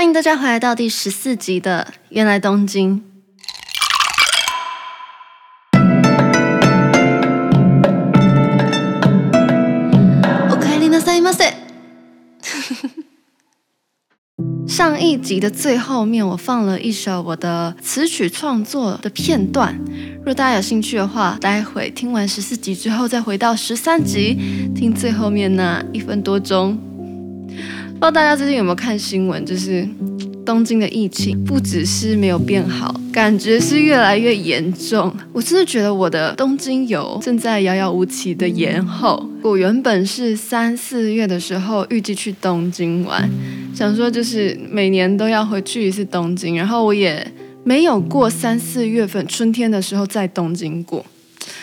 欢迎大家回来到第十四集的《芫来东京》。おかえりなさいませ。上一集的最后面，我放了一首我的词曲创作的片段。如果大家有兴趣的话，待会听完十四集之后，再回到十三集，听最后面那一分多钟。 不知道大家最近有没有看新闻？就是东京的疫情不只是没有变好，感觉是越来越严重。我真的觉得我的东京游正在遥遥无期的延后。我原本是三四月的时候预计去东京玩，想说就是每年都要回去一次东京，然后我也没有过三四月份春天的时候在东京过。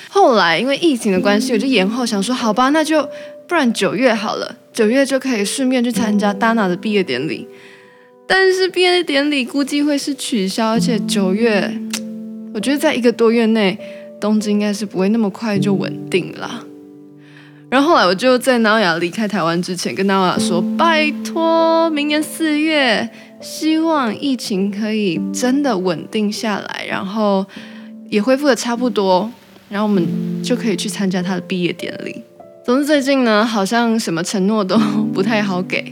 后来因为疫情的关系，我就延后，想说好吧，那就不然九月好了。九月就可以顺便去参加 Dana 的毕业典礼，但是毕业典礼估计会是取消，而且九月，我觉得在一个多月内，东京应该是不会那么快就稳定了。然后后来我就在 Naoya 离开台湾之前，跟 Naoya 说：“拜托，明年四月，希望疫情可以真的稳定下来，然后也恢复的差不多，然后我们就可以去参加他的毕业典礼。”总之最近呢，好像什么承诺都 不太好给，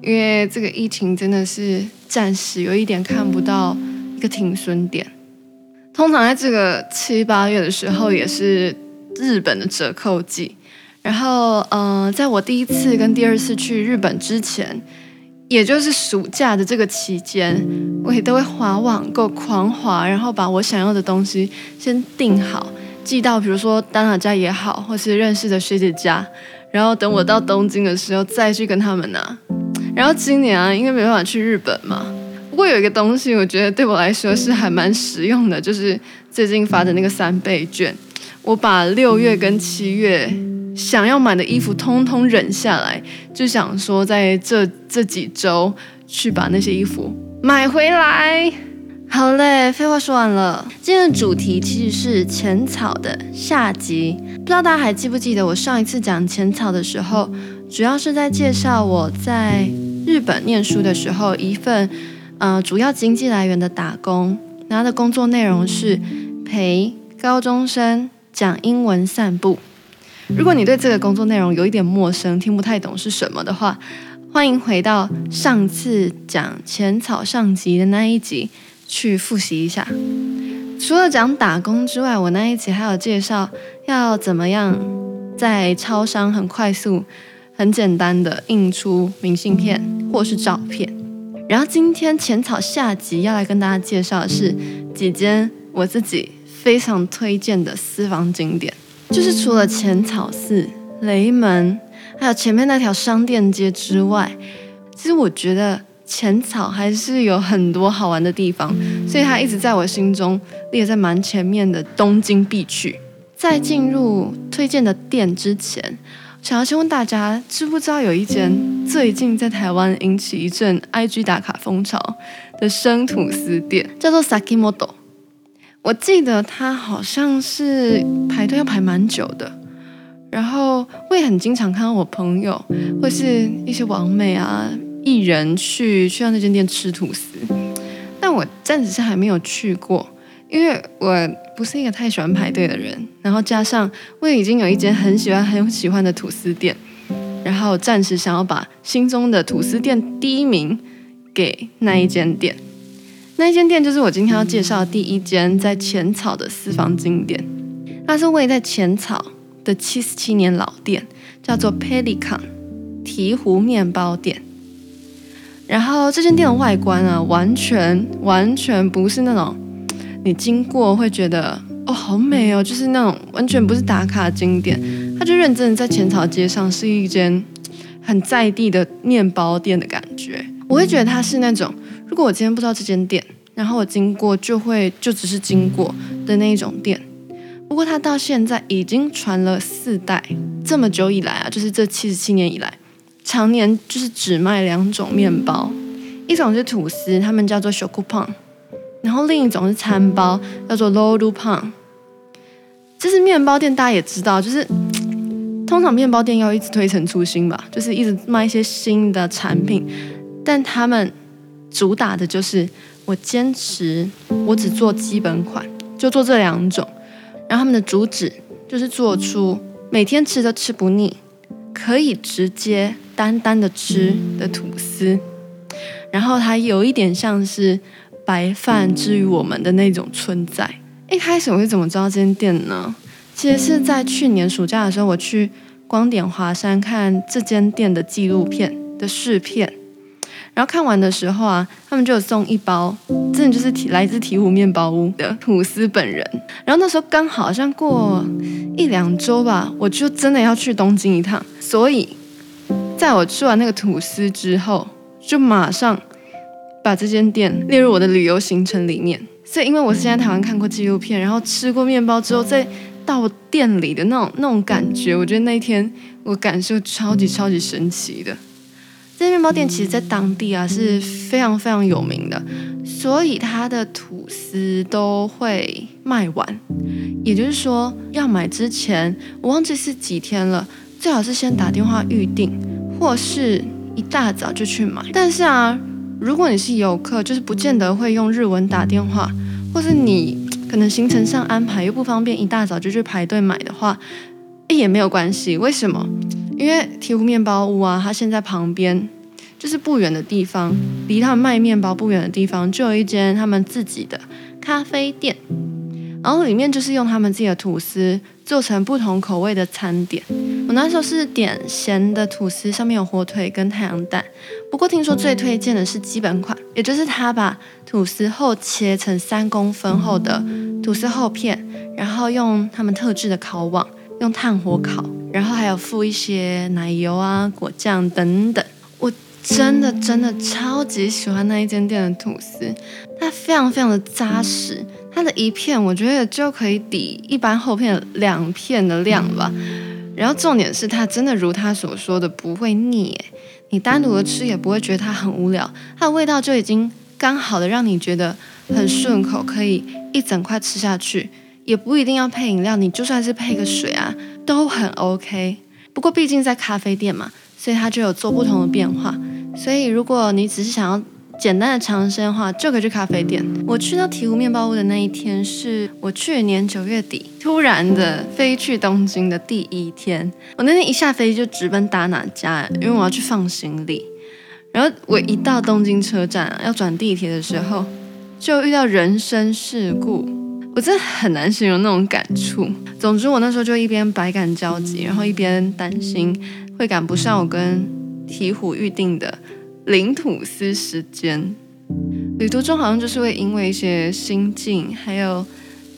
因为这个疫情真的是暂时有一点看不到一个停损点。通常在这个七八月的时候，也是日本的折扣季。然后，呃，在我第一次跟第二次去日本之前，也就是暑假的这个期间，我也都会划网购狂划，然后把我想要的东西先订好。寄到比如说丹娜家也好，或是认识的学姐家，然后等我到东京的时候再去跟他们拿。然后今年啊，因为没办法去日本嘛，不过有一个东西我觉得对我来说是还蛮实用的，就是最近发的那个三倍券。我把六月跟七月想要买的衣服通通忍下来，就想说在这这几周去把那些衣服买回来。好嘞，废话说完了。今天的主题其实是浅草的下集，不知道大家还记不记得我上一次讲浅草的时候，主要是在介绍我在日本念书的时候一份呃主要经济来源的打工，拿的工作内容是陪高中生讲英文散步。如果你对这个工作内容有一点陌生，听不太懂是什么的话，欢迎回到上次讲浅草上集的那一集。去复习一下。除了讲打工之外，我那一集还有介绍要怎么样在超商很快速、很简单的印出明信片或是照片。然后今天浅草下集要来跟大家介绍的是几间我自己非常推荐的私房景点，就是除了浅草寺、雷门，还有前面那条商店街之外，其实我觉得。浅草还是有很多好玩的地方，所以它一直在我心中列在蛮前面的东京必去。在进入推荐的店之前，想要先问大家，知不知道有一间最近在台湾引起一阵 IG 打卡风潮的生吐司店，叫做 Sakimoto。我记得它好像是排队要排蛮久的，然后我也很经常看到我朋友或是一些网美啊。一人去去到那间店吃吐司，但我暂时是还没有去过，因为我不是一个太喜欢排队的人，然后加上我已经有一间很喜欢很喜欢的吐司店，然后暂时想要把心中的吐司店第一名给那一间店，那一间店就是我今天要介绍的第一间在浅草的私房经典，它是位在浅草的七十七年老店，叫做 Pelican 鹈鹕面包店。然后这间店的外观啊，完全完全不是那种你经过会觉得哦好美哦，就是那种完全不是打卡景点。它就认真的在浅草街上是一间很在地的面包店的感觉。我会觉得它是那种，如果我今天不知道这间店，然后我经过就会就只是经过的那一种店。不过它到现在已经传了四代，这么久以来啊，就是这七十七年以来。常年就是只卖两种面包，一种是吐司，他们叫做 Shokupan，然后另一种是餐包，叫做 Rollupan。这是面包店，大家也知道，就是 通常面包店要一直推陈出新吧，就是一直卖一些新的产品，但他们主打的就是我坚持，我只做基本款，就做这两种。然后他们的主旨就是做出每天吃都吃不腻，可以直接单单的吃的吐司。然后它有一点像是白饭之于我们的那种存在。一开始我是怎么知道这间店呢？其实是在去年暑假的时候，我去光点华山看这间店的纪录片的试片，然后看完的时候啊，他们就有送一包，真的就是提来自醍醐面包屋的吐司本人。然后那时候刚好像过一两周吧，我就真的要去东京一趟，所以在我吃完那个吐司之后，就马上把这间店列入我的旅游行程里面。所以因为我是在台湾看过纪录片，然后吃过面包之后再。到店里的那种那种感觉，我觉得那一天我感受超级超级神奇的。这面包店其实在当地啊是非常非常有名的，所以它的吐司都会卖完。也就是说，要买之前我忘记是几天了，最好是先打电话预定，或是一大早就去买。但是啊，如果你是游客，就是不见得会用日文打电话，或是你。可能行程上安排又不方便，一大早就去排队买的话，也没有关系。为什么？因为醍醐面包屋啊，它现在旁边就是不远的地方，离他们卖面包不远的地方，就有一间他们自己的咖啡店。然后里面就是用他们自己的吐司做成不同口味的餐点。我那时候是点咸的吐司，上面有火腿跟太阳蛋。不过听说最推荐的是基本款，也就是他把吐司厚切成三公分厚的吐司厚片，然后用他们特制的烤网用炭火烤，然后还有附一些奶油啊、果酱等等。我真的真的超级喜欢那一间店的吐司，它非常非常的扎实。它的一片我觉得就可以抵一般厚片两片的量吧，然后重点是它真的如他所说的不会腻，你单独的吃也不会觉得它很无聊，它的味道就已经刚好的让你觉得很顺口，可以一整块吃下去，也不一定要配饮料，你就算是配个水啊都很 OK。不过毕竟在咖啡店嘛，所以它就有做不同的变化，所以如果你只是想要。简单的尝鲜的话，就可以去咖啡店。我去到醍醐面包屋的那一天，是我去年九月底突然的飞去东京的第一天。我那天一下飞机就直奔达哪家，因为我要去放行李。然后我一到东京车站，要转地铁的时候，就遇到人身事故。我真的很难形容那种感触。总之，我那时候就一边百感交集，然后一边担心会赶不上我跟醍醐预定的。领吐司时间，旅途中好像就是会因为一些心境，还有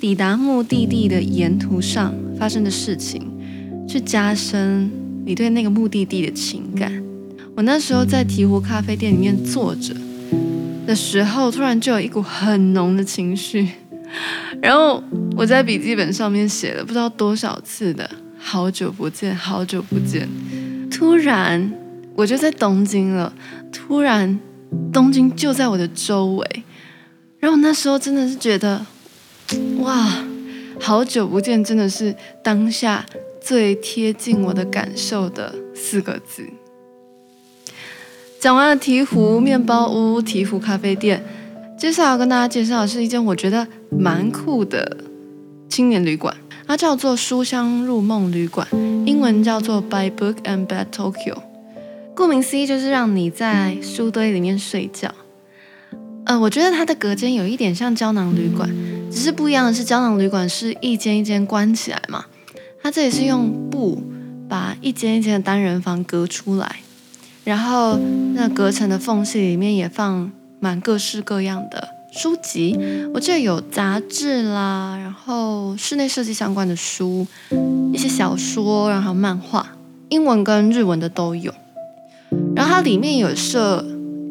抵达目的地的沿途上发生的事情，去加深你对那个目的地的情感。我那时候在醍醐咖啡店里面坐着的时候，突然就有一股很浓的情绪，然后我在笔记本上面写了不知道多少次的“好久不见，好久不见”，突然。我就在东京了，突然东京就在我的周围，然后那时候真的是觉得，哇，好久不见，真的是当下最贴近我的感受的四个字。讲完了醍醐面包屋、醍醐咖啡店，接下来要跟大家介绍的是一间我觉得蛮酷的青年旅馆，它叫做书香入梦旅馆，英文叫做 By Book and Bed Tokyo。顾名思义，就是让你在书堆里面睡觉。呃，我觉得它的隔间有一点像胶囊旅馆，只是不一样的是，胶囊旅馆是一间一间关起来嘛，它这里是用布把一间一间的单人房隔出来，然后那隔层的缝隙里面也放满各式各样的书籍。我记得有杂志啦，然后室内设计相关的书，一些小说，然后漫画，英文跟日文的都有。然后它里面有设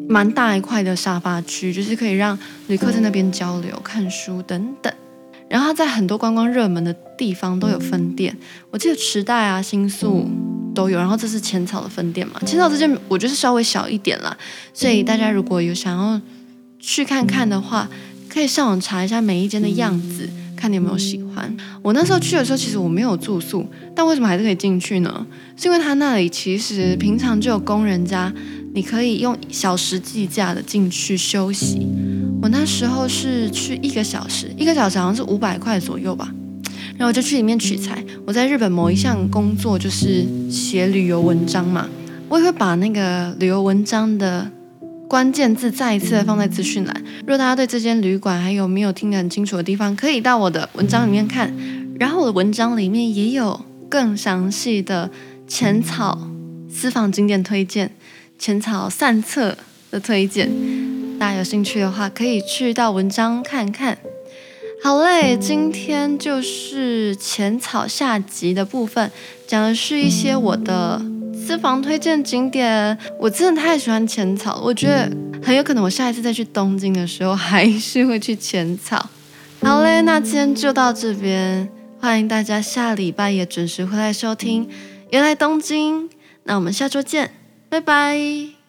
蛮大一块的沙发区，就是可以让旅客在那边交流、看书等等。然后它在很多观光热门的地方都有分店，我记得池袋啊、新宿都有。然后这是浅草的分店嘛，浅草这间我觉得稍微小一点啦，所以大家如果有想要去看看的话，可以上网查一下每一间的样子。看你有没有喜欢。我那时候去的时候，其实我没有住宿，但为什么还是可以进去呢？是因为他那里其实平常就有工人家你可以用小时计价的进去休息。我那时候是去一个小时，一个小时好像是五百块左右吧。然后我就去里面取材。我在日本某一项工作就是写旅游文章嘛，我也会把那个旅游文章的关键字再一次的放在资讯栏。若大家对这间旅馆还有没有听得很清楚的地方，可以到我的文章里面看。然后我的文章里面也有更详细的浅草私房景点推荐、浅草散策的推荐。大家有兴趣的话，可以去到文章看看。好嘞，今天就是浅草下集的部分，讲的是一些我的私房推荐景点。我真的太喜欢浅草了，我觉得很有可能我下一次再去东京的时候，还是会去浅草。好嘞，那今天就到这边，欢迎大家下礼拜也准时回来收听《原来东京》。那我们下周见，拜拜。